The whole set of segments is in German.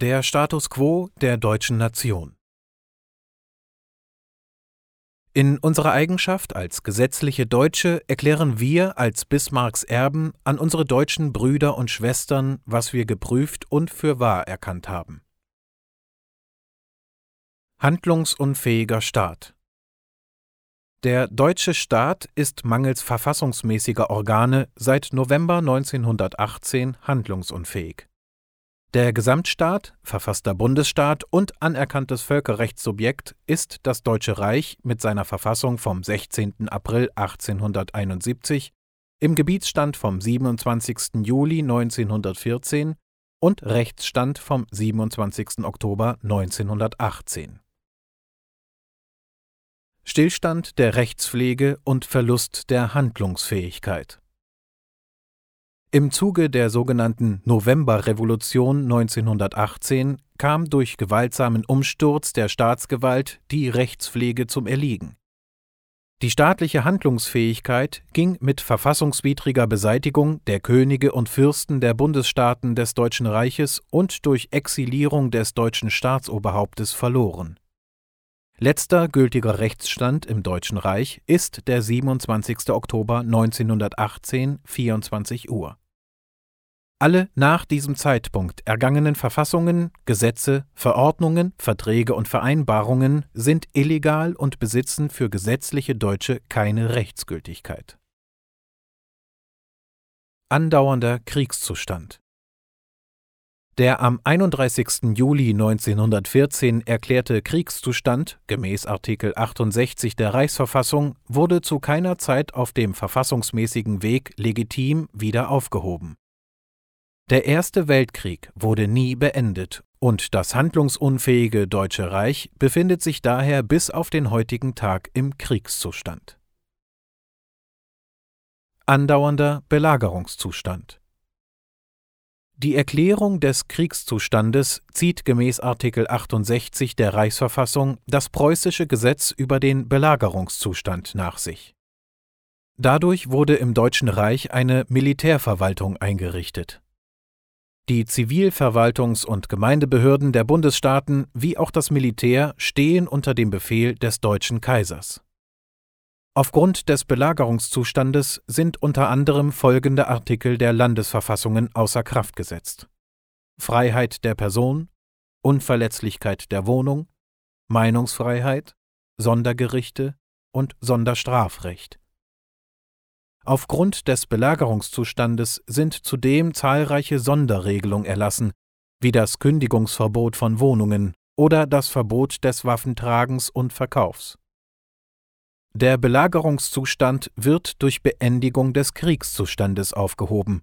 Der Status quo der deutschen Nation In unserer Eigenschaft als gesetzliche Deutsche erklären wir als Bismarcks Erben an unsere deutschen Brüder und Schwestern, was wir geprüft und für wahr erkannt haben. Handlungsunfähiger Staat Der deutsche Staat ist mangels verfassungsmäßiger Organe seit November 1918 handlungsunfähig. Der Gesamtstaat, verfasster Bundesstaat und anerkanntes Völkerrechtssubjekt ist das Deutsche Reich mit seiner Verfassung vom 16. April 1871, im Gebietsstand vom 27. Juli 1914 und Rechtsstand vom 27. Oktober 1918. Stillstand der Rechtspflege und Verlust der Handlungsfähigkeit im Zuge der sogenannten Novemberrevolution 1918 kam durch gewaltsamen Umsturz der Staatsgewalt die Rechtspflege zum Erliegen. Die staatliche Handlungsfähigkeit ging mit verfassungswidriger Beseitigung der Könige und Fürsten der Bundesstaaten des Deutschen Reiches und durch Exilierung des deutschen Staatsoberhauptes verloren. Letzter gültiger Rechtsstand im Deutschen Reich ist der 27. Oktober 1918, 24 Uhr. Alle nach diesem Zeitpunkt ergangenen Verfassungen, Gesetze, Verordnungen, Verträge und Vereinbarungen sind illegal und besitzen für gesetzliche Deutsche keine Rechtsgültigkeit. Andauernder Kriegszustand der am 31. Juli 1914 erklärte Kriegszustand gemäß Artikel 68 der Reichsverfassung wurde zu keiner Zeit auf dem verfassungsmäßigen Weg legitim wieder aufgehoben der Erste Weltkrieg wurde nie beendet und das handlungsunfähige Deutsche Reich befindet sich daher bis auf den heutigen Tag im Kriegszustand. Andauernder Belagerungszustand Die Erklärung des Kriegszustandes zieht gemäß Artikel 68 der Reichsverfassung das preußische Gesetz über den Belagerungszustand nach sich. Dadurch wurde im Deutschen Reich eine Militärverwaltung eingerichtet die Zivilverwaltungs- und Gemeindebehörden der Bundesstaaten wie auch das Militär stehen unter dem Befehl des deutschen Kaisers. Aufgrund des Belagerungszustandes sind unter anderem folgende Artikel der Landesverfassungen außer Kraft gesetzt Freiheit der Person, Unverletzlichkeit der Wohnung, Meinungsfreiheit, Sondergerichte und Sonderstrafrecht Aufgrund des Belagerungszustandes sind zudem zahlreiche Sonderregelungen erlassen, wie das Kündigungsverbot von Wohnungen oder das Verbot des Waffentragens und Verkaufs. Der Belagerungszustand wird durch Beendigung des Kriegszustandes aufgehoben.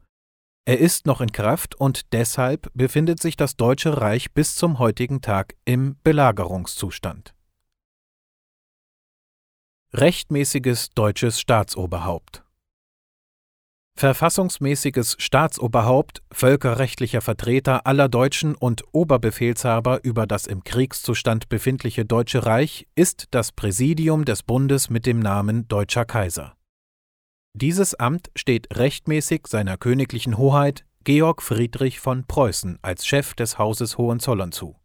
Er ist noch in Kraft und deshalb befindet sich das Deutsche Reich bis zum heutigen Tag im Belagerungszustand. Rechtmäßiges deutsches Staatsoberhaupt Verfassungsmäßiges Staatsoberhaupt, völkerrechtlicher Vertreter aller Deutschen und Oberbefehlshaber über das im Kriegszustand befindliche Deutsche Reich ist das Präsidium des Bundes mit dem Namen Deutscher Kaiser. Dieses Amt steht rechtmäßig seiner königlichen Hoheit Georg Friedrich von Preußen als Chef des Hauses Hohenzollern zu.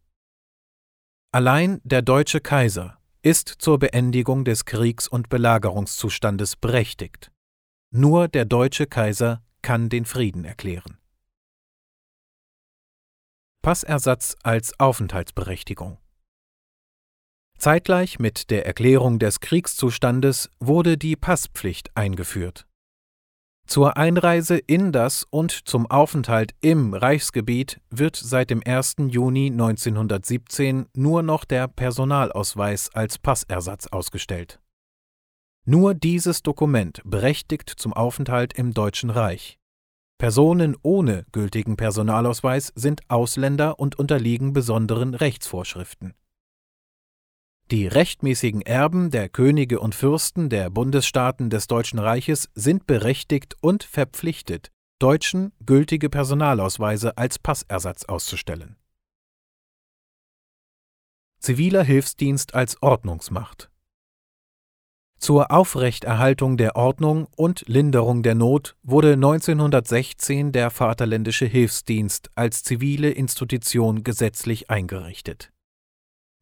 Allein der deutsche Kaiser ist zur Beendigung des Kriegs- und Belagerungszustandes berechtigt. Nur der deutsche Kaiser kann den Frieden erklären. Passersatz als Aufenthaltsberechtigung Zeitgleich mit der Erklärung des Kriegszustandes wurde die Passpflicht eingeführt. Zur Einreise in das und zum Aufenthalt im Reichsgebiet wird seit dem 1. Juni 1917 nur noch der Personalausweis als Passersatz ausgestellt nur dieses Dokument berechtigt zum Aufenthalt im Deutschen Reich. Personen ohne gültigen Personalausweis sind Ausländer und unterliegen besonderen Rechtsvorschriften. Die rechtmäßigen Erben der Könige und Fürsten der Bundesstaaten des Deutschen Reiches sind berechtigt und verpflichtet, Deutschen gültige Personalausweise als Passersatz auszustellen. Ziviler Hilfsdienst als Ordnungsmacht Zur Aufrechterhaltung der Ordnung und Linderung der Not wurde 1916 der Vaterländische Hilfsdienst als zivile Institution gesetzlich eingerichtet.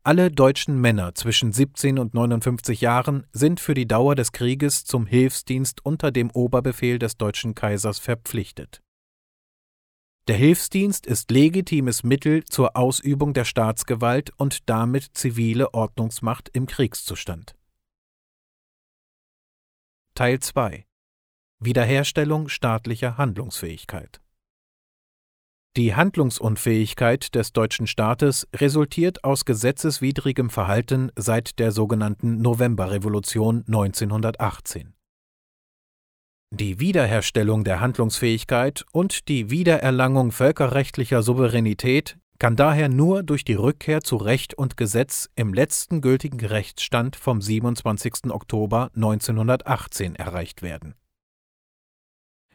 Alle deutschen Männer zwischen 17 und 59 Jahren sind für die Dauer des Krieges zum Hilfsdienst unter dem Oberbefehl des deutschen Kaisers verpflichtet. Der Hilfsdienst ist legitimes Mittel zur Ausübung der Staatsgewalt und damit zivile Ordnungsmacht im Kriegszustand. Teil 2 Wiederherstellung staatlicher Handlungsfähigkeit Die Handlungsunfähigkeit des deutschen Staates resultiert aus gesetzeswidrigem Verhalten seit der sogenannten Novemberrevolution 1918. Die Wiederherstellung der Handlungsfähigkeit und die Wiedererlangung völkerrechtlicher Souveränität kann daher nur durch die Rückkehr zu Recht und Gesetz im letzten gültigen Rechtsstand vom 27. Oktober 1918 erreicht werden.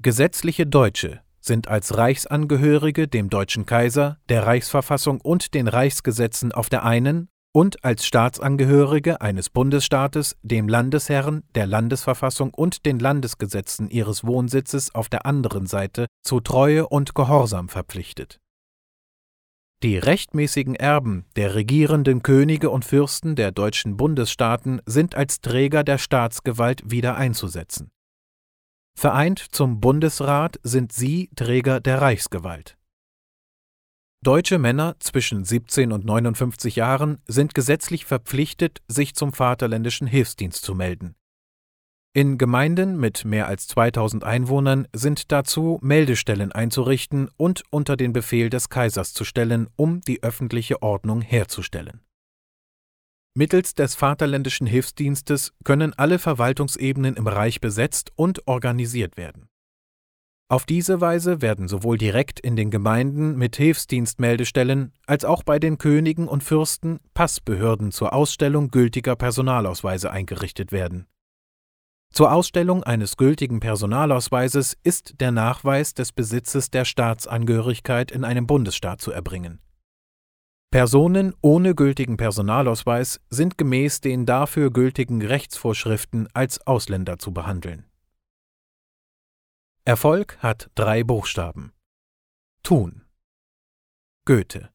Gesetzliche Deutsche sind als Reichsangehörige dem deutschen Kaiser, der Reichsverfassung und den Reichsgesetzen auf der einen und als Staatsangehörige eines Bundesstaates dem Landesherren, der Landesverfassung und den Landesgesetzen ihres Wohnsitzes auf der anderen Seite zu Treue und Gehorsam verpflichtet. Die rechtmäßigen Erben der regierenden Könige und Fürsten der deutschen Bundesstaaten sind als Träger der Staatsgewalt wieder einzusetzen. Vereint zum Bundesrat sind sie Träger der Reichsgewalt. Deutsche Männer zwischen 17 und 59 Jahren sind gesetzlich verpflichtet, sich zum Vaterländischen Hilfsdienst zu melden. In Gemeinden mit mehr als 2000 Einwohnern sind dazu Meldestellen einzurichten und unter den Befehl des Kaisers zu stellen, um die öffentliche Ordnung herzustellen. Mittels des Vaterländischen Hilfsdienstes können alle Verwaltungsebenen im Reich besetzt und organisiert werden. Auf diese Weise werden sowohl direkt in den Gemeinden mit Hilfsdienstmeldestellen als auch bei den Königen und Fürsten Passbehörden zur Ausstellung gültiger Personalausweise eingerichtet werden. Zur Ausstellung eines gültigen Personalausweises ist der Nachweis des Besitzes der Staatsangehörigkeit in einem Bundesstaat zu erbringen. Personen ohne gültigen Personalausweis sind gemäß den dafür gültigen Rechtsvorschriften als Ausländer zu behandeln Erfolg hat drei Buchstaben. Tun. Goethe